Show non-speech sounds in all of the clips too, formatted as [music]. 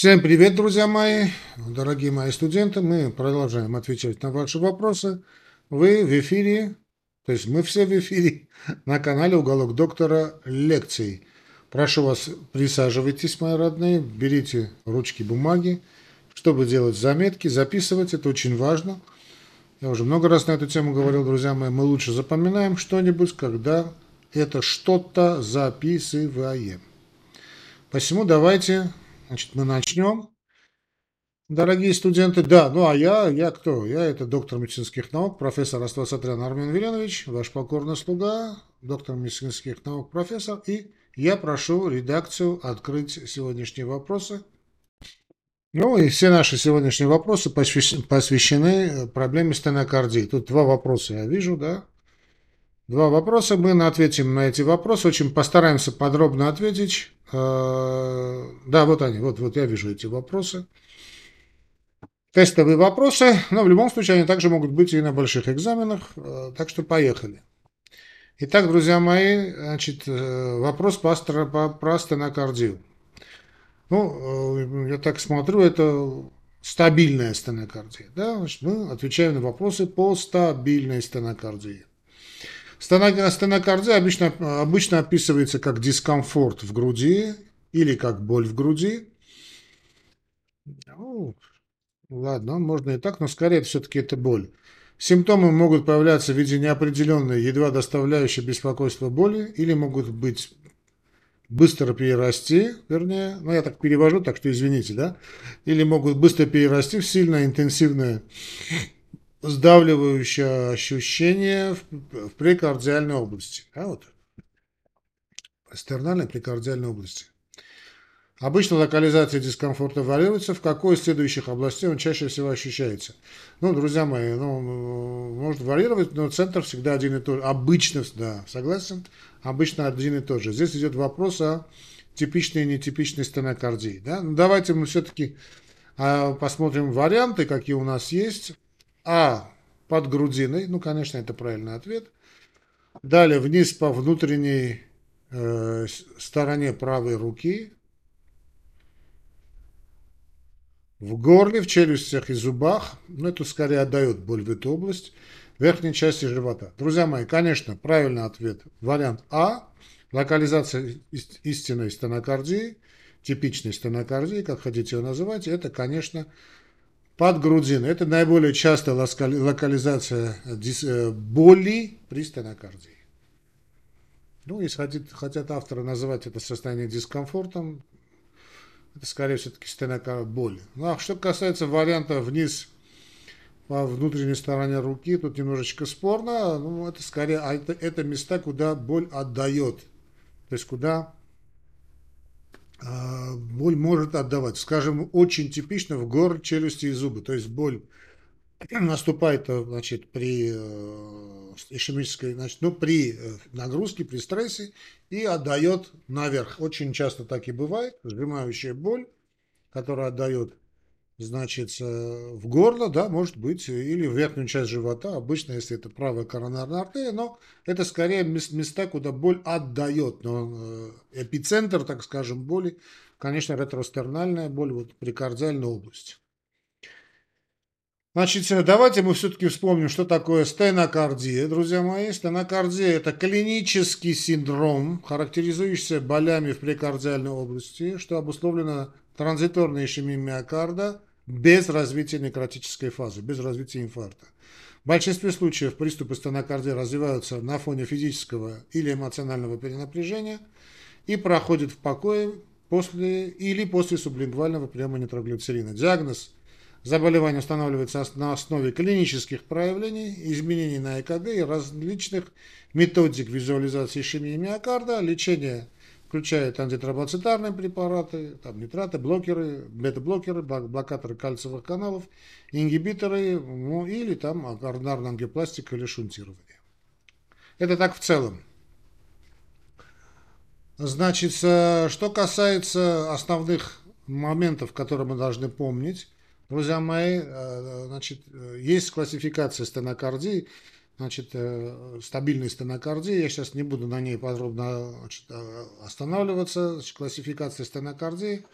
Всем привет, друзья мои, дорогие мои студенты. Мы продолжаем отвечать на ваши вопросы. Вы в эфире, то есть мы все в эфире на канале «Уголок доктора. Лекций». Прошу вас, присаживайтесь, мои родные, берите ручки, бумаги, чтобы делать заметки, записывать. Это очень важно. Я уже много раз на эту тему говорил, друзья мои. Мы лучше запоминаем что-нибудь, когда это что-то записываем. Посему давайте Значит, мы начнем. Дорогие студенты, да, ну а я, я кто? Я это доктор медицинских наук, профессор Аствасатрян Армен Веленович, ваш покорный слуга, доктор медицинских наук, профессор, и я прошу редакцию открыть сегодняшние вопросы. Ну и все наши сегодняшние вопросы посвящены проблеме стенокардии. Тут два вопроса я вижу, да? Два вопроса. Мы ответим на эти вопросы. Очень постараемся подробно ответить. Э, да, вот они. Вот, вот я вижу эти вопросы. Тестовые вопросы. Но в любом случае они также могут быть и на больших экзаменах. Э, так что поехали. Итак, друзья мои, значит, э, вопрос по, по, про стенокардию. Ну, я так смотрю, это стабильная стенокардия. Да? Значит, мы отвечаем на вопросы по стабильной стенокардии. Стенокардия обычно, обычно описывается как дискомфорт в груди или как боль в груди. Ну, ладно, можно и так, но скорее все-таки это боль. Симптомы могут появляться в виде неопределенной, едва доставляющей беспокойство боли, или могут быть быстро перерасти, вернее, ну я так перевожу, так что извините, да, или могут быстро перерасти в сильно интенсивное сдавливающее ощущение в, в прекардиальной области. А вот, астернальной прекардиальной области. Обычно локализация дискомфорта варьируется, в какой из следующих областей он чаще всего ощущается. Ну, друзья мои, ну, может варьировать, но центр всегда один и тот же. Обычно, да, согласен, обычно один и тот же. Здесь идет вопрос о типичной и нетипичной стенокардии. Да? Ну, давайте мы все-таки а, посмотрим варианты, какие у нас есть. А под грудиной, ну, конечно, это правильный ответ. Далее вниз по внутренней э, стороне правой руки. В горле, в челюстях и зубах, ну, это скорее отдает боль в эту область, верхней части живота. Друзья мои, конечно, правильный ответ. Вариант А. Локализация истинной стенокардии, типичной стенокардии, как хотите ее называть, это, конечно, Подгрудин – это наиболее частая локализация э, боли при стенокардии. Ну, если хотят, авторы называть это состояние дискомфортом, это скорее все-таки стенокардия боль. Ну, а что касается варианта вниз по внутренней стороне руки, тут немножечко спорно. Ну, это скорее, а это, это места, куда боль отдает. То есть, куда боль может отдавать. Скажем, очень типично в горле, челюсти и зубы. То есть боль наступает значит, при э, ишемической, значит, ну, при э, нагрузке, при стрессе и отдает наверх. Очень часто так и бывает. Сжимающая боль, которая отдает значит, э, в горло, да, может быть, или в верхнюю часть живота, обычно, если это правая коронарная артерия, но это скорее места, куда боль отдает, но э, эпицентр, так скажем, боли, конечно, ретростернальная боль вот при кардиальной области. Значит, э, давайте мы все-таки вспомним, что такое стенокардия, друзья мои. Стенокардия – это клинический синдром, характеризующийся болями в прекардиальной области, что обусловлено транзиторной ишемией миокарда – без развития некротической фазы, без развития инфаркта. В большинстве случаев приступы стенокардии развиваются на фоне физического или эмоционального перенапряжения и проходят в покое после или после сублингвального приема нитроглицерина. Диагноз заболевания устанавливается на основе клинических проявлений, изменений на ЭКГ и различных методик визуализации ишемии миокарда, лечения включает антитромбоцитарные препараты, там нитраты, блокеры, бета-блокеры, блокаторы кальциевых каналов, ингибиторы, ну, или там коронарная ангиопластика или шунтирование. Это так в целом. Значит, что касается основных моментов, которые мы должны помнить, друзья мои, э, значит, есть классификация стенокардии, значит, э, стабильной стенокардии. Я сейчас не буду на ней подробно значит, э, останавливаться. Значит, классификация стенокардии.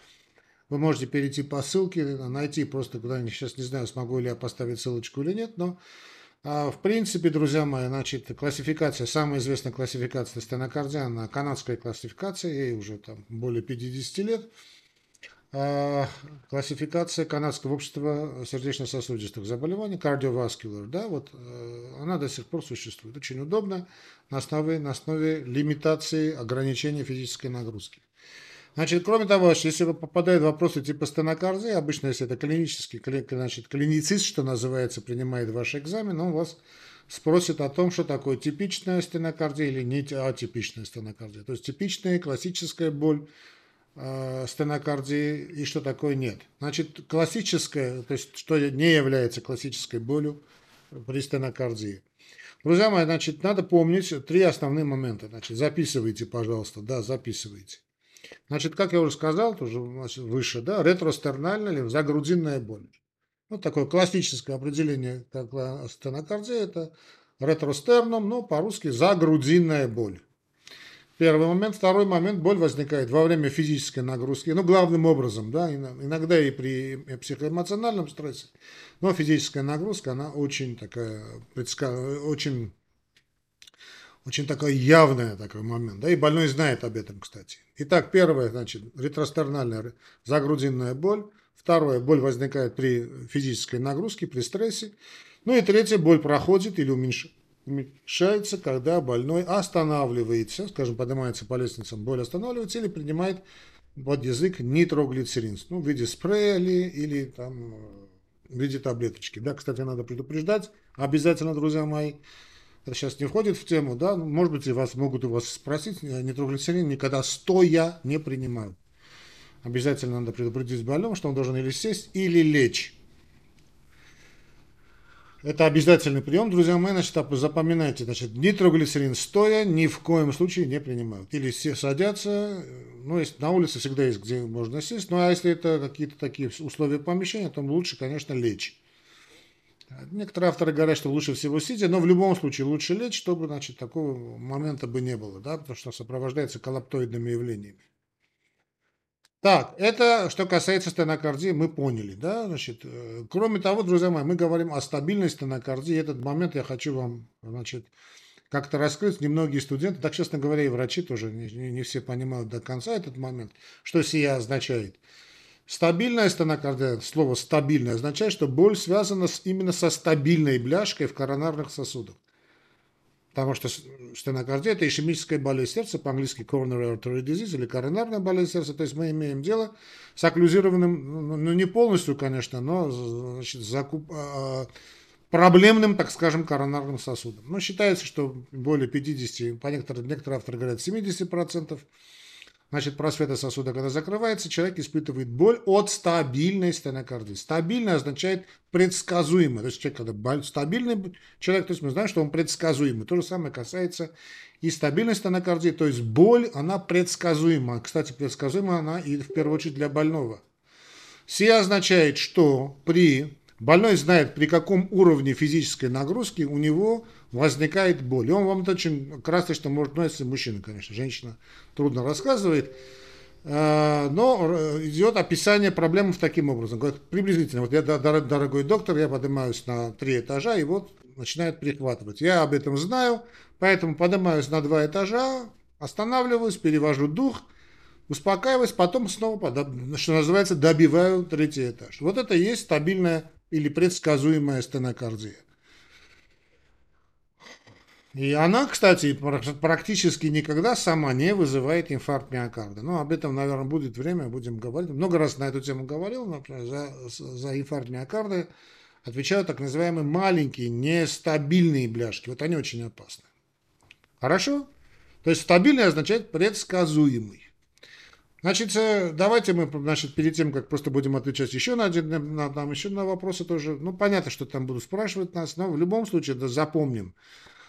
Вы можете перейти по ссылке, найти просто куда-нибудь, сейчас не знаю, смогу ли я поставить ссылочку или нет, но а, в принципе, друзья мои, значит, классификация, самая известная классификация стенокардия, она канадская классификация, ей уже там более 50 лет. А, классификация канадского общества сердечно-сосудистых заболеваний, cardiovascular, да, вот э, она до сих пор существует. Очень удобно на основе, на основе лимитации ограничения физической нагрузки. Значит, кроме того, если попадают вопросы типа стенокардии, обычно, если это клинический, значит, клиницист, что называется, принимает ваш экзамен, он вас спросит о том, что такое типичная стенокардия или не атипичная стенокардия. То есть типичная классическая боль э, стенокардии и что такое нет. Значит, классическая, то есть что не является классической болью при стенокардии. Друзья мои, значит, надо помнить три основные момента. Значит, записывайте, пожалуйста, да, записывайте. Значит, как я уже сказал, тоже выше, да, ретростернальная или загрудинная боль. Вот такое классическое определение, как стенокардия, это ретростерном, но по-русски загрудинная боль. Первый момент. Второй момент. Боль возникает во время физической нагрузки. Ну, главным образом, да, иногда и при психоэмоциональном стрессе. Но физическая нагрузка, она очень такая, очень очень такой явный такой момент, да, и больной знает об этом, кстати. Итак, первое, значит, ретростернальная загрудинная боль. Второе, боль возникает при физической нагрузке, при стрессе. Ну и третье, боль проходит или уменьшается, когда больной останавливается, скажем, поднимается по лестницам, боль останавливается или принимает под язык нитроглицерин, ну, в виде спрея или, или там в виде таблеточки. Да, кстати, надо предупреждать обязательно, друзья мои, это сейчас не входит в тему, да, может быть, вас могут у вас спросить, нитроглицерин никогда стоя не принимают. Обязательно надо предупредить больного, что он должен или сесть, или лечь. Это обязательный прием, друзья мои, значит, запоминайте, значит, нитроглицерин стоя ни в коем случае не принимают. Или все садятся, ну, есть, на улице всегда есть, где можно сесть, ну, а если это какие-то такие условия помещения, то лучше, конечно, лечь. Некоторые авторы говорят, что лучше всего сидя, но в любом случае лучше лечь, чтобы значит, такого момента бы не было, да, потому что сопровождается коллаптоидными явлениями. Так, это что касается стенокардии, мы поняли, да, значит, э, кроме того, друзья мои, мы говорим о стабильной стенокардии, этот момент я хочу вам, значит, как-то раскрыть. Немногие студенты, так честно говоря, и врачи тоже не, не все понимают до конца этот момент, что сия означает. Стабильная стенокардия, слово стабильная, означает, что боль связана с, именно со стабильной бляшкой в коронарных сосудах. Потому что стенокардия – это ишемическая болезнь сердца, по-английски coronary artery disease или коронарная болезнь сердца. То есть мы имеем дело с окклюзированным, ну, ну не полностью, конечно, но значит, закуп, э, проблемным, так скажем, коронарным сосудом. Но считается, что более 50, по некоторым, некоторые авторы говорят 70%, Значит, просвета сосуда, когда закрывается, человек испытывает боль от стабильной стенокардии. Стабильно означает предсказуемо. То есть человек, когда боль, стабильный человек, то есть мы знаем, что он предсказуемый. То же самое касается и стабильной стенокардии. То есть боль, она предсказуема. Кстати, предсказуема она и в первую очередь для больного. Сия означает, что при больной знает, при каком уровне физической нагрузки у него возникает боль. И он вам это очень красочно может, ну, если мужчина, конечно, женщина трудно рассказывает, э, но идет описание проблемы таким образом. Говорит, приблизительно, вот я, дорогой доктор, я поднимаюсь на три этажа, и вот начинает прихватывать. Я об этом знаю, поэтому поднимаюсь на два этажа, останавливаюсь, перевожу дух, успокаиваюсь, потом снова, что называется, добиваю третий этаж. Вот это и есть стабильная или предсказуемая стенокардия. И она, кстати, практически никогда сама не вызывает инфаркт миокарда. Но об этом, наверное, будет время, будем говорить. Много раз на эту тему говорил, например, за, за инфаркт миокарда отвечают так называемые маленькие нестабильные бляшки. Вот они очень опасны. Хорошо? То есть стабильный означает предсказуемый. Значит, э, давайте мы, значит, перед тем, как просто будем отвечать еще на, один, на, на, еще на вопросы тоже, ну, понятно, что там будут спрашивать нас, но в любом случае, да, запомним,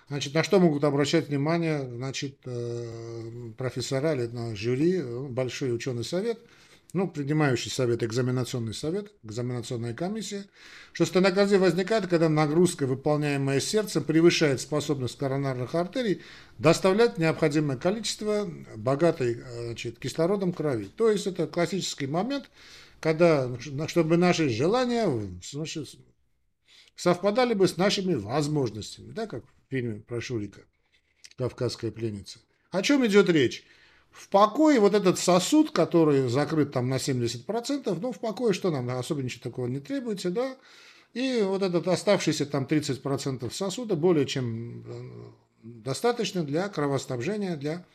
Значит, на что могут обращать внимание значит, э, профессора или на жюри, э, большой ученый совет, ну, принимающий совет, экзаменационный совет, экзаменационная комиссия, что стенокардия возникает, когда нагрузка, выполняемая сердцем, превышает способность коронарных артерий доставлять необходимое количество богатой значит, кислородом крови. То есть это классический момент, когда, чтобы наши желания значит, совпадали бы с нашими возможностями, да, как в фильме про Шурика «Кавказская пленница». О чем идет речь? В покое вот этот сосуд, который закрыт там на 70%, ну, в покое что нам, особо ничего такого не требуется, да, и вот этот оставшийся там 30% сосуда более чем э, достаточно для кровоснабжения, для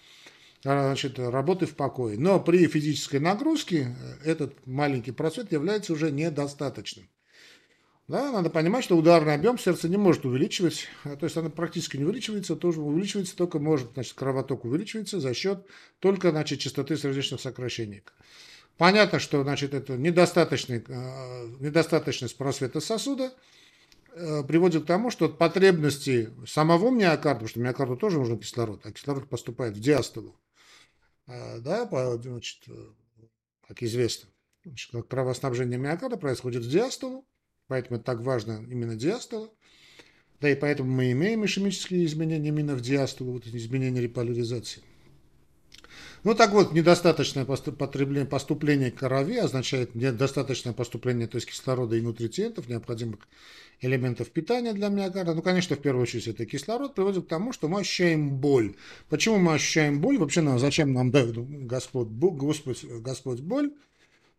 значит, работы в покое. Но при физической нагрузке э, этот маленький процент является уже недостаточным. Да, надо понимать, что ударный объем сердца не может увеличивать, а, то есть она практически не увеличивается, тоже увеличивается только может, значит, кровоток увеличивается за счет только, значит, частоты сердечных сокращений. Понятно, что, значит, это недостаточный, э, недостаточность просвета сосуда э, приводит к тому, что потребности самого миокарда, потому что миокарду тоже нужен кислород, а кислород поступает в диастолу, э, да, значит, как известно, значит, кровоснабжение миокарда происходит в диастолу, Поэтому это так важно именно диастола. Да и поэтому мы имеем ишемические изменения именно в диастолу, вот изменения реполяризации. Ну так вот, недостаточное потребление, поступление крови означает недостаточное поступление то есть кислорода и нутритиентов, необходимых элементов питания для миокарда. Ну, конечно, в первую очередь это кислород приводит к тому, что мы ощущаем боль. Почему мы ощущаем боль? Вообще, нам, зачем нам дает Господь, Господь, Господь боль?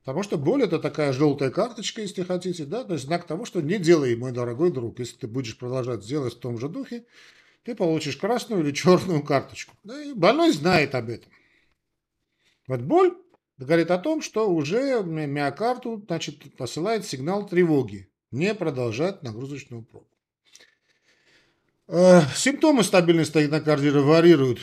Потому что боль это такая желтая карточка, если хотите, да, то есть знак того, что не делай, мой дорогой друг. Если ты будешь продолжать делать в том же духе, ты получишь красную или черную карточку. Да, и больной знает об этом. Вот боль говорит о том, что уже миокарду значит, посылает сигнал тревоги. Не продолжать нагрузочную пробу. Э, симптомы стабильной стенокардии варьируют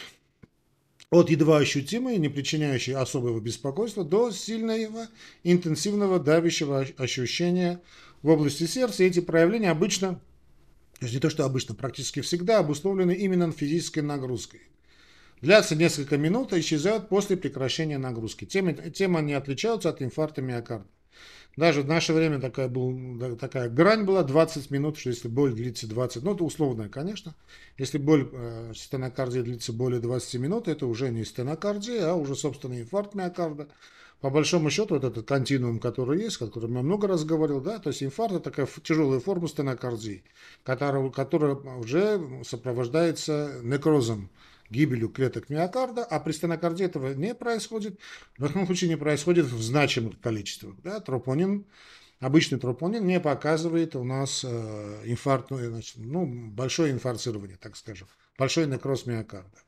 от едва ощутимой, не причиняющей особого беспокойства, до сильного, интенсивного давящего ощущения в области сердца. И эти проявления обычно, то есть не то что обычно, практически всегда обусловлены именно физической нагрузкой. Длятся несколько минут и исчезают после прекращения нагрузки. Тем, тем они отличаются от инфаркта миокарда. Даже в наше время такая, был, такая грань была 20 минут, что если боль длится 20, ну это условная, конечно. Если боль э, стенокардии длится более 20 минут, это уже не стенокардия, а уже, собственно, инфаркт миокарда. По большому счету, вот этот континуум, который есть, о котором я много раз говорил, да, то есть инфаркт – это такая тяжелая форма стенокардии, которая, которая уже сопровождается некрозом гибелью клеток миокарда, а при стенокардии этого не происходит. В этом случае не происходит в значимых количествах. Да? Тропонин, обычный тропонин не показывает у нас э, инфаркт, ну, значит, ну, большое инфарцирование, так скажем, большой некроз миокарда.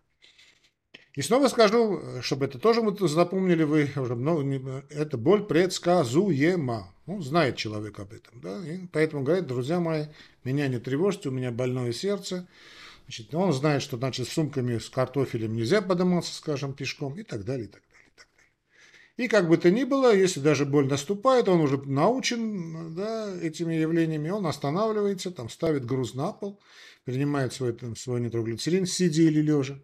И снова скажу, чтобы это тоже вы запомнили вы уже много, это боль предсказуема. Ну, знает человек об этом. Да? И поэтому говорит, друзья мои, меня не тревожьте, у меня больное сердце. Значит, он знает, что значит, с сумками с картофелем нельзя подниматься, скажем, пешком и так далее, и так далее. И, так далее. и как бы то ни было, если даже боль наступает, он уже научен да, этими явлениями, он останавливается, там, ставит груз на пол, принимает свой, там, свой нитроглицерин, сидя или лежа,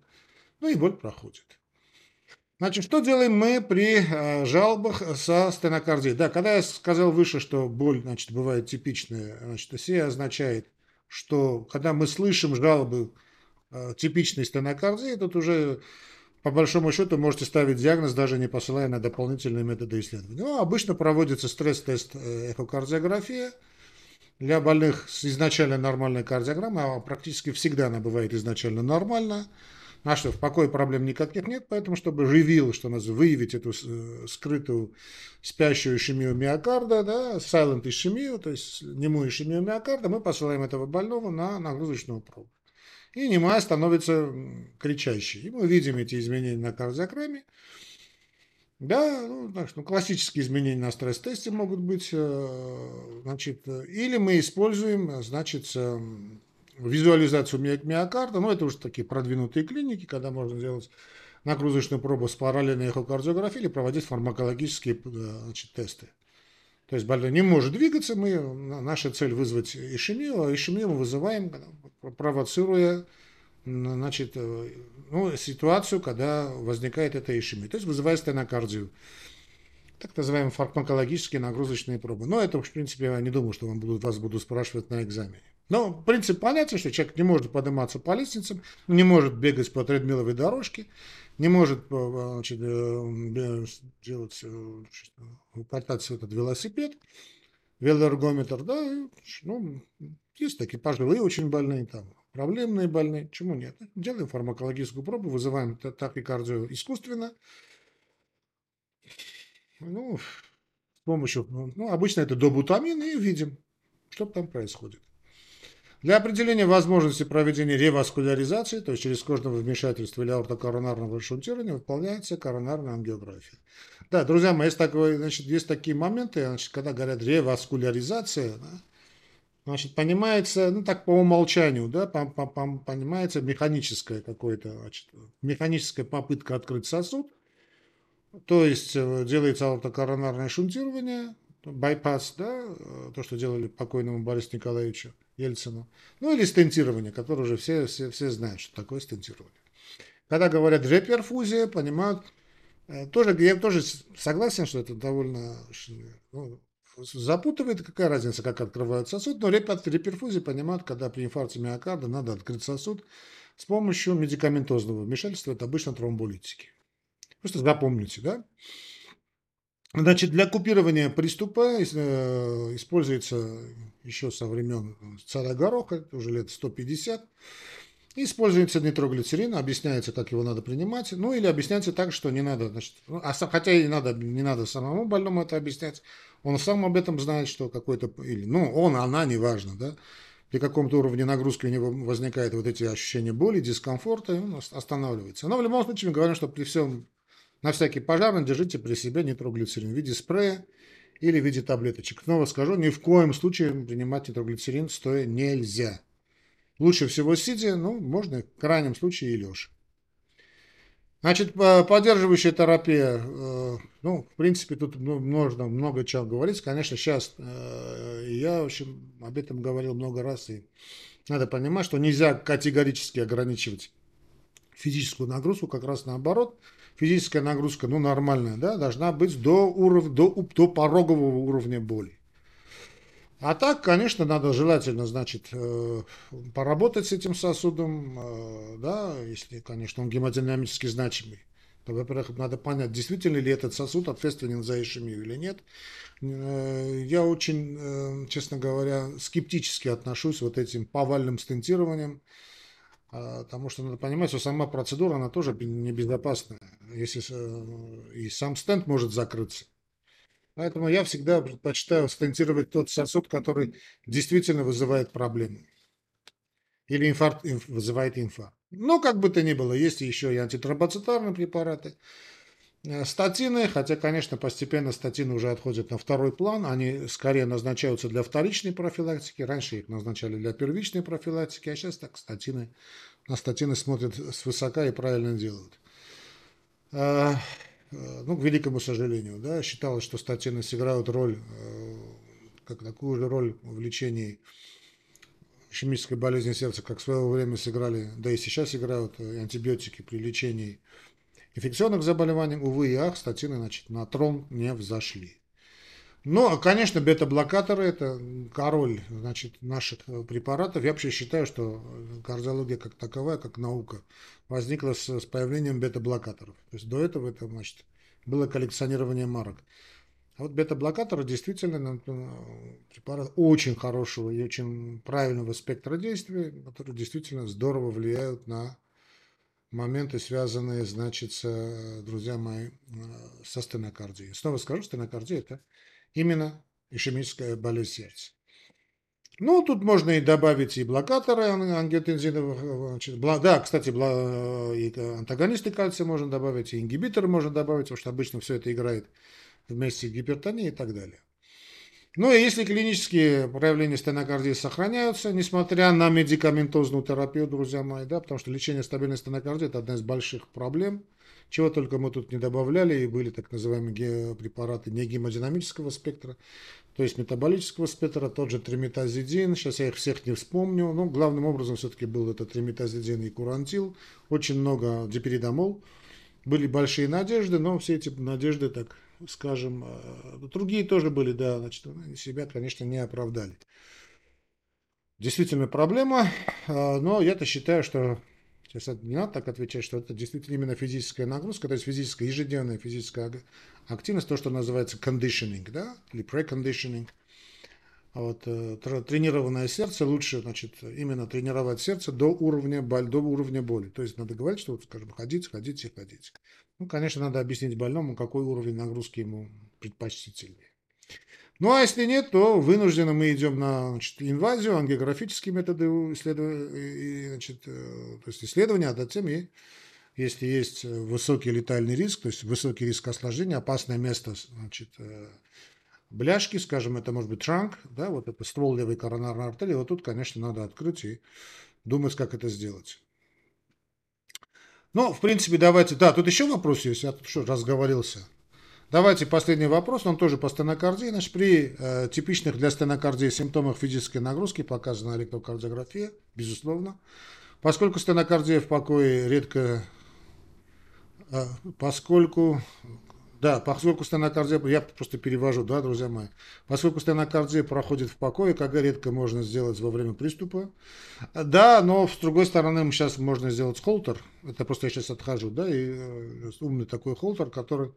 ну и боль проходит. Значит, что делаем мы при э, жалобах со стенокардией? Да, когда я сказал выше, что боль, значит, бывает типичная, значит, это означает что когда мы слышим жалобы э, типичной стенокардии, тут уже по большому счету можете ставить диагноз, даже не посылая на дополнительные методы исследования. Ну, обычно проводится стресс-тест э, эхокардиография для больных с изначально нормальной кардиограммой, а практически всегда она бывает изначально нормальная. А что, в покое проблем никаких нет, поэтому, чтобы ревил, что нас выявить эту э, скрытую спящую ишемию миокарда, да, silent ишемию, то есть немую ишемию миокарда, мы посылаем этого больного на нагрузочную пробу. И немая становится кричащей. И мы видим эти изменения на кардиограмме. Да, ну, так что, ну, классические изменения на стресс-тесте могут быть. Э, значит, или мы используем, значит, визуализацию миокарда, ну, это уже такие продвинутые клиники, когда можно делать нагрузочную пробу с параллельной эхокардиографией или проводить фармакологические э, значит, тесты. То есть больной не может двигаться, мы, наша цель вызвать ишемию, а ишемию мы вызываем, провоцируя значит, э, ну, ситуацию, когда возникает эта ишемия, то есть вызывая стенокардию так называемые фармакологические нагрузочные пробы. Но это, в принципе, я не думаю, что вам будут, вас будут спрашивать на экзамене. Но принцип понятен, что человек не может подниматься по лестницам, не может бегать по тредмиловой дорожке, не может значит, делать, кататься этот велосипед, велоэргометр, да, ну, есть такие пожилые очень больные, там, проблемные больные, чему нет. Делаем фармакологическую пробу, вызываем тахикардию искусственно, ну, с помощью, ну, обычно это добутамин, и видим, что там происходит. Для определения возможности проведения реваскуляризации, то есть через кожного вмешательства или аортокоронарного шунтирования, выполняется коронарная ангиография. Да, друзья мои, есть, такое, значит, есть такие моменты, значит, когда говорят реваскуляризация, да, значит, понимается, ну так по умолчанию, да, по, по, по, понимается механическая какое-то, значит, механическая попытка открыть сосуд, то есть э, делается аортокоронарное шунтирование, байпас, да, э, то, что делали покойному Борису Николаевичу Ельцину, ну или стентирование, которое уже все, все, все знают, что такое стентирование. Когда говорят реперфузия, понимают, э, тоже, я тоже согласен, что это довольно ну, запутывает, какая разница, как открывают сосуд, но реперфузия понимают, когда при инфаркте миокарда надо открыть сосуд с помощью медикаментозного вмешательства, это обычно тромболитики. Просто запомните, да? Значит, для купирования приступа э, используется еще со времен царя Гороха, уже лет 150. Используется нитроглицерин, объясняется, как его надо принимать. Ну, или объясняется так, что не надо, значит, ну, а, хотя и надо, не надо самому больному это объяснять. Он сам об этом знает, что какой-то, или, ну, он, она, неважно, да, при каком-то уровне нагрузки у него возникают вот эти ощущения боли, дискомфорта, и он останавливается. Но в любом случае мы говорим, что при всем на всякий пожарный держите при себе нитроглицерин в виде спрея или в виде таблеточек. Снова скажу, ни в коем случае принимать нитроглицерин стоя нельзя. Лучше всего сидя, ну, можно в крайнем случае и лежа. Значит, поддерживающая терапия, э, ну, в принципе, тут можно много чего говорить. Конечно, сейчас э, я, в общем, об этом говорил много раз, и надо понимать, что нельзя категорически ограничивать физическую нагрузку, как раз наоборот – физическая нагрузка, ну, нормальная, да, должна быть до, уров, до, до порогового уровня боли. А так, конечно, надо желательно, значит, э, поработать с этим сосудом, э, да, если, конечно, он гемодинамически значимый. Во-первых, надо понять, действительно ли этот сосуд ответственен за ишемию или нет. Э, я очень, честно говоря, скептически отношусь вот этим повальным стентированием. А, потому что надо понимать, что сама процедура, она тоже небезопасная. Если э, и сам стенд может закрыться. Поэтому я всегда предпочитаю стентировать тот сосуд, который действительно вызывает проблемы. Или инфаркт вызывает инфаркт. Но как бы то ни было, есть еще и антитромбоцитарные препараты. Э, статины, хотя, конечно, постепенно статины уже отходят на второй план, они скорее назначаются для вторичной профилактики, раньше их назначали для первичной профилактики, а сейчас так статины, на статины смотрят свысока и правильно делают. А, э, ну, к великому сожалению, да, считалось, что статины сыграют роль, э, как такую же роль в лечении ишемической болезни сердца, как в свое время сыграли, да и сейчас играют антибиотики при лечении инфекционных заболеваний, увы и ах, статины значит, на трон не взошли. Но, конечно, бета-блокаторы – это король значит, наших препаратов. Я вообще считаю, что кардиология как таковая, как наука, возникла с, с появлением бета-блокаторов. То есть до этого это значит, было коллекционирование марок. А вот бета-блокаторы действительно препарат очень хорошего и очень правильного спектра действия, которые действительно здорово влияют на моменты, связанные, значит, друзья мои, со стенокардией. Снова скажу, стенокардия – это именно ишемическая болезнь сердца. Ну, тут можно и добавить и блокаторы ангиотензиновых, бла, да, кстати, бла, и антагонисты кальция можно добавить, и ингибиторы можно добавить, потому что обычно все это играет вместе с гипертонией и так далее. Ну и если клинические проявления стенокардии сохраняются, несмотря на медикаментозную терапию, друзья мои, да, потому что лечение стабильной стенокардии – это одна из больших проблем, чего только мы тут не добавляли, и были так называемые препараты не гемодинамического спектра, то есть метаболического спектра, тот же триметазидин, сейчас я их всех не вспомню, но главным образом все-таки был это триметазидин и курантил, очень много диперидомол, были большие надежды, но все эти надежды так скажем, э, другие тоже были, да, значит, себя, конечно, не оправдали. Действительно проблема, э, но я-то считаю, что Сейчас не надо так отвечать, что это действительно именно физическая нагрузка, то есть физическая, ежедневная физическая активность, то, что называется conditioning, да, или preconditioning. Вот э, тренированное сердце лучше, значит, именно тренировать сердце до уровня, боль, до уровня боли. То есть надо говорить, что, вот, скажем, ходить, и ходить. Ну, конечно, надо объяснить больному, какой уровень нагрузки ему предпочтительнее. Ну, а если нет, то вынужденно мы идем на значит, инвазию, ангиографические методы исследования, значит, э, то есть исследования, а затем и если есть высокий летальный риск, то есть высокий риск осложнения, опасное место, значит, э, бляшки, скажем, это может быть транк, да, вот это ствол левой коронарной артерии, вот тут, конечно, надо открыть и думать, как это сделать. Ну, в принципе, давайте, да, тут еще вопрос есть, я что, разговорился. Давайте последний вопрос, он тоже по стенокардии. Значит, при э, типичных для стенокардии симптомах физической нагрузки показана электрокардиография, безусловно. Поскольку стенокардия в покое редко, э, поскольку, да, поскольку стенокардия, я просто перевожу, да, друзья мои, поскольку стенокардия проходит в покое, как редко можно сделать во время приступа. Да, но с другой стороны, сейчас можно сделать холтер, это просто я сейчас отхожу, да, и э, умный такой холтер, который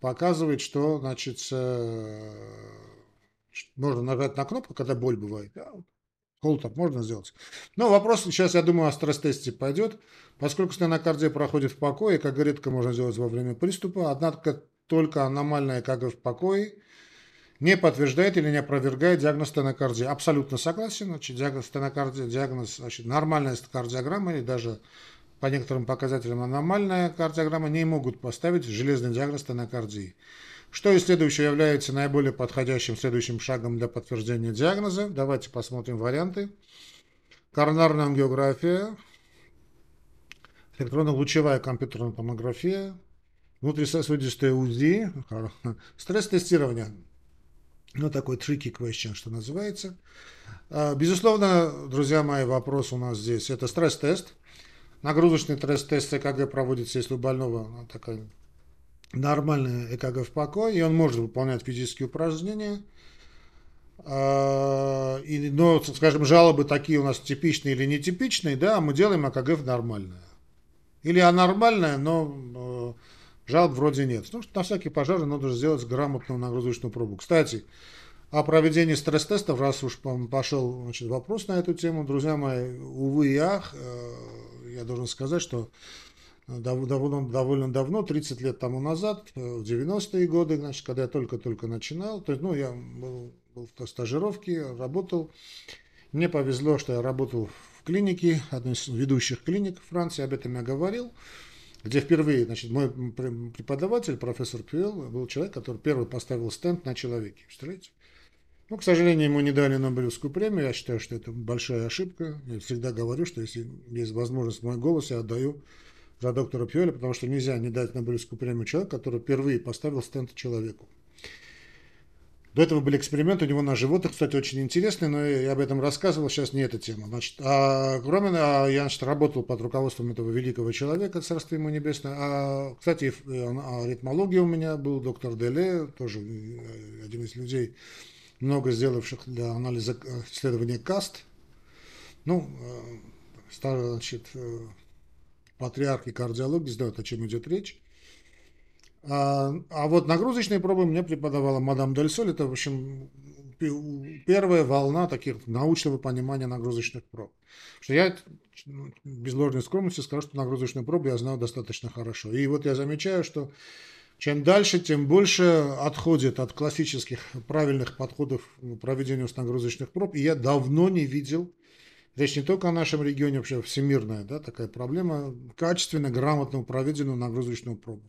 показывает, что, значит, э, можно нажать на кнопку, когда боль бывает. Холтер можно сделать. Но вопрос сейчас, я думаю, о стресс-тесте пойдет. Поскольку стенокардия проходит в покое, как редко можно сделать во время приступа, однако только аномальная ЭКГ в покое не подтверждает или не опровергает диагноз стенокардии. Абсолютно согласен. Значит, диагноз стенокардии, диагноз, значит, нормальная кардиограмма или даже по некоторым показателям аномальная кардиограмма, не могут поставить железный диагноз стенокардии. Что из следующего является наиболее подходящим следующим шагом для подтверждения диагноза? Давайте посмотрим варианты. Коронарная ангиография, электронно-лучевая компьютерная томография, внутрисосудистое УЗИ, [laughs] стресс-тестирование. Ну, такой tricky question, что называется. А, безусловно, друзья мои, вопрос у нас здесь. Это стресс-тест. Нагрузочный тест ЭКГ проводится, если у больного такая нормальная ЭКГ в покое, и он может выполнять физические упражнения. А, и, но, скажем, жалобы такие у нас типичные или нетипичные, да, мы делаем ЭКГ в нормальное. Или анормальное, но э, жалоб вроде нет. Ну, на всякий пожар надо сделать грамотную нагрузочную пробу. Кстати, о проведении стресс-тестов, раз уж пошел значит, вопрос на эту тему, друзья мои, увы и ах, э, я должен сказать, что довольно, довольно давно, 30 лет тому назад, э, в 90-е годы, значит, когда я только-только начинал, то есть, ну, я был, был в стажировке, работал. Мне повезло, что я работал в клинике, одной из ведущих клиник Франции, об этом я говорил, где впервые, значит, мой преподаватель, профессор Пьюэлл, был человек, который первый поставил стенд на человеке. Представляете? Ну, к сожалению, ему не дали Нобелевскую премию. Я считаю, что это большая ошибка. Я всегда говорю, что если есть возможность мой голос, я отдаю за доктора Пьоля, потому что нельзя не дать Нобелевскую премию человеку, который впервые поставил стенд человеку. До этого были эксперименты у него на животных, кстати, очень интересные, но я об этом рассказывал, сейчас не эта тема. Значит, а, кроме, а, я значит, работал под руководством этого великого человека, царство ему небесное. А, кстати, а, аритмология у меня был доктор Деле, тоже э, один из людей, много сделавших для анализа э, исследования КАСТ. Ну, э, старый, значит, патриарх и кардиологи знают, о чем идет речь. А, а вот нагрузочные пробы мне преподавала мадам Дель Соль. Это, в общем, первая волна таких научного понимания нагрузочных проб. Что я ну, без ложной скромности скажу, что нагрузочные пробы я знаю достаточно хорошо. И вот я замечаю, что чем дальше, тем больше отходит от классических правильных подходов к проведению нагрузочных проб. И я давно не видел, речь не только о нашем регионе, вообще всемирная да, такая проблема, качественно, грамотно проведенную нагрузочную пробу.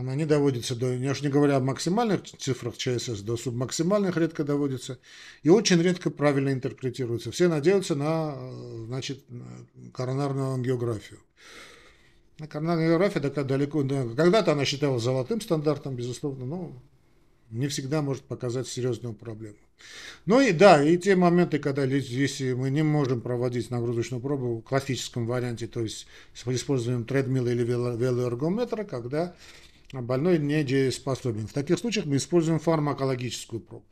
Она не доводится до, я уж не говоря о максимальных цифрах ЧСС, до субмаксимальных редко доводится и очень редко правильно интерпретируется. Все надеются на значит, коронарную ангиографию. Коронарная география такая далеко, да, когда-то она считалась золотым стандартом, безусловно, но не всегда может показать серьезную проблему. Ну и да, и те моменты, когда если мы не можем проводить нагрузочную пробу в классическом варианте, то есть с использованием тредмила или велоэргометра, когда больной не дееспособен. В таких случаях мы используем фармакологическую пробу.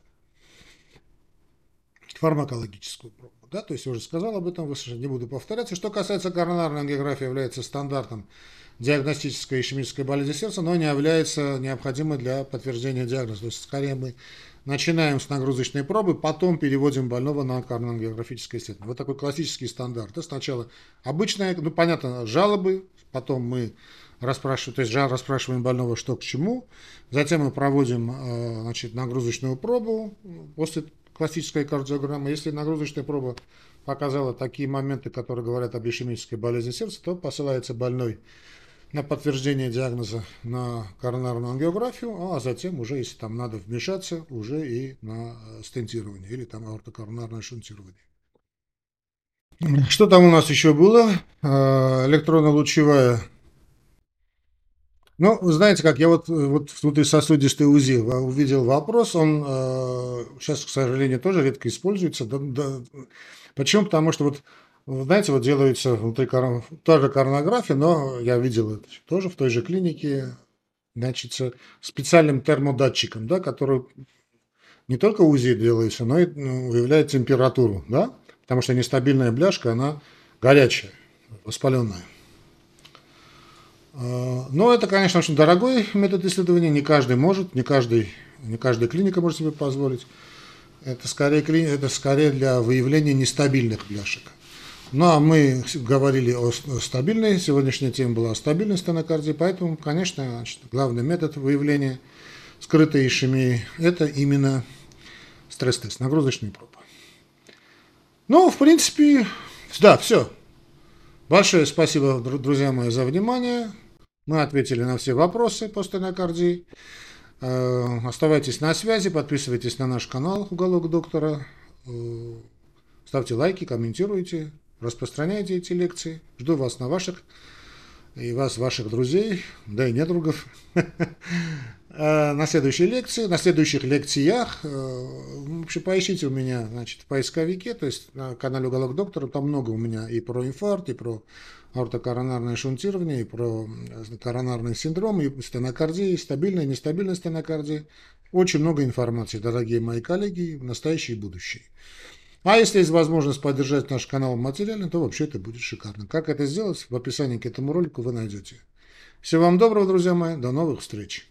фармакологическую пробу. Да, то есть я уже сказал об этом, не буду повторяться. Что касается коронарной ангиографии, является стандартом диагностической ишемической болезни сердца, но не является необходимой для подтверждения диагноза. То есть скорее мы начинаем с нагрузочной пробы, потом переводим больного на коронарно-географическое исследование. Вот такой классический стандарт. Это сначала обычная, ну понятно, жалобы, потом мы расспрашиваем, то есть расспрашиваем больного, что к чему, затем мы проводим э, значит, нагрузочную пробу после классической кардиограммы. Если нагрузочная проба показала такие моменты, которые говорят об ишемической болезни сердца, то посылается больной на подтверждение диагноза на коронарную ангиографию, а затем уже, если там надо вмешаться, уже и на э, стентирование или там аортокоронарное шунтирование. Что там у нас еще было? Э, электронно-лучевая. Ну, знаете как, я вот, вот внутрисосудистый УЗИ увидел вопрос, он э, сейчас, к сожалению, тоже редко используется. Да, да. Почему? Потому что вот знаете, вот делается внутри корон... тоже коронография, но я видел это тоже в той же клинике, значит, специальным термодатчиком, да, который не только УЗИ делается, но и ну, выявляет температуру, да, потому что нестабильная бляшка, она горячая, воспаленная. А, но это, конечно, очень дорогой метод исследования, не каждый может, не, каждый, не каждая клиника может себе позволить. Это скорее, это скорее для выявления нестабильных бляшек. Ну, а мы говорили о стабильной, сегодняшняя тема была о стабильной стенокардии, поэтому, конечно, значит, главный метод выявления скрытой ишемии – это именно стресс-тест, нагрузочный проб. Ну, в принципе, да, все. Большое спасибо, друзья мои, за внимание. Мы ответили на все вопросы по стенокардии. Э, оставайтесь на связи, подписывайтесь на наш канал «Уголок доктора». Э, ставьте лайки, комментируйте распространяйте эти лекции. Жду вас на ваших и вас, ваших друзей, да и недругов, [laughs] на следующей лекции, на следующих лекциях. Э, вообще поищите у меня значит, в поисковике, то есть на канале Уголок Доктора, там много у меня и про инфаркт, и про аортокоронарное шунтирование, и про коронарный синдром, и стенокардия, и стабильная, нестабильная стенокардия. Очень много информации, дорогие мои коллеги, настоящие и будущие. А если есть возможность поддержать наш канал материально, то вообще это будет шикарно. Как это сделать, в описании к этому ролику вы найдете. Всего вам доброго, друзья мои. До новых встреч.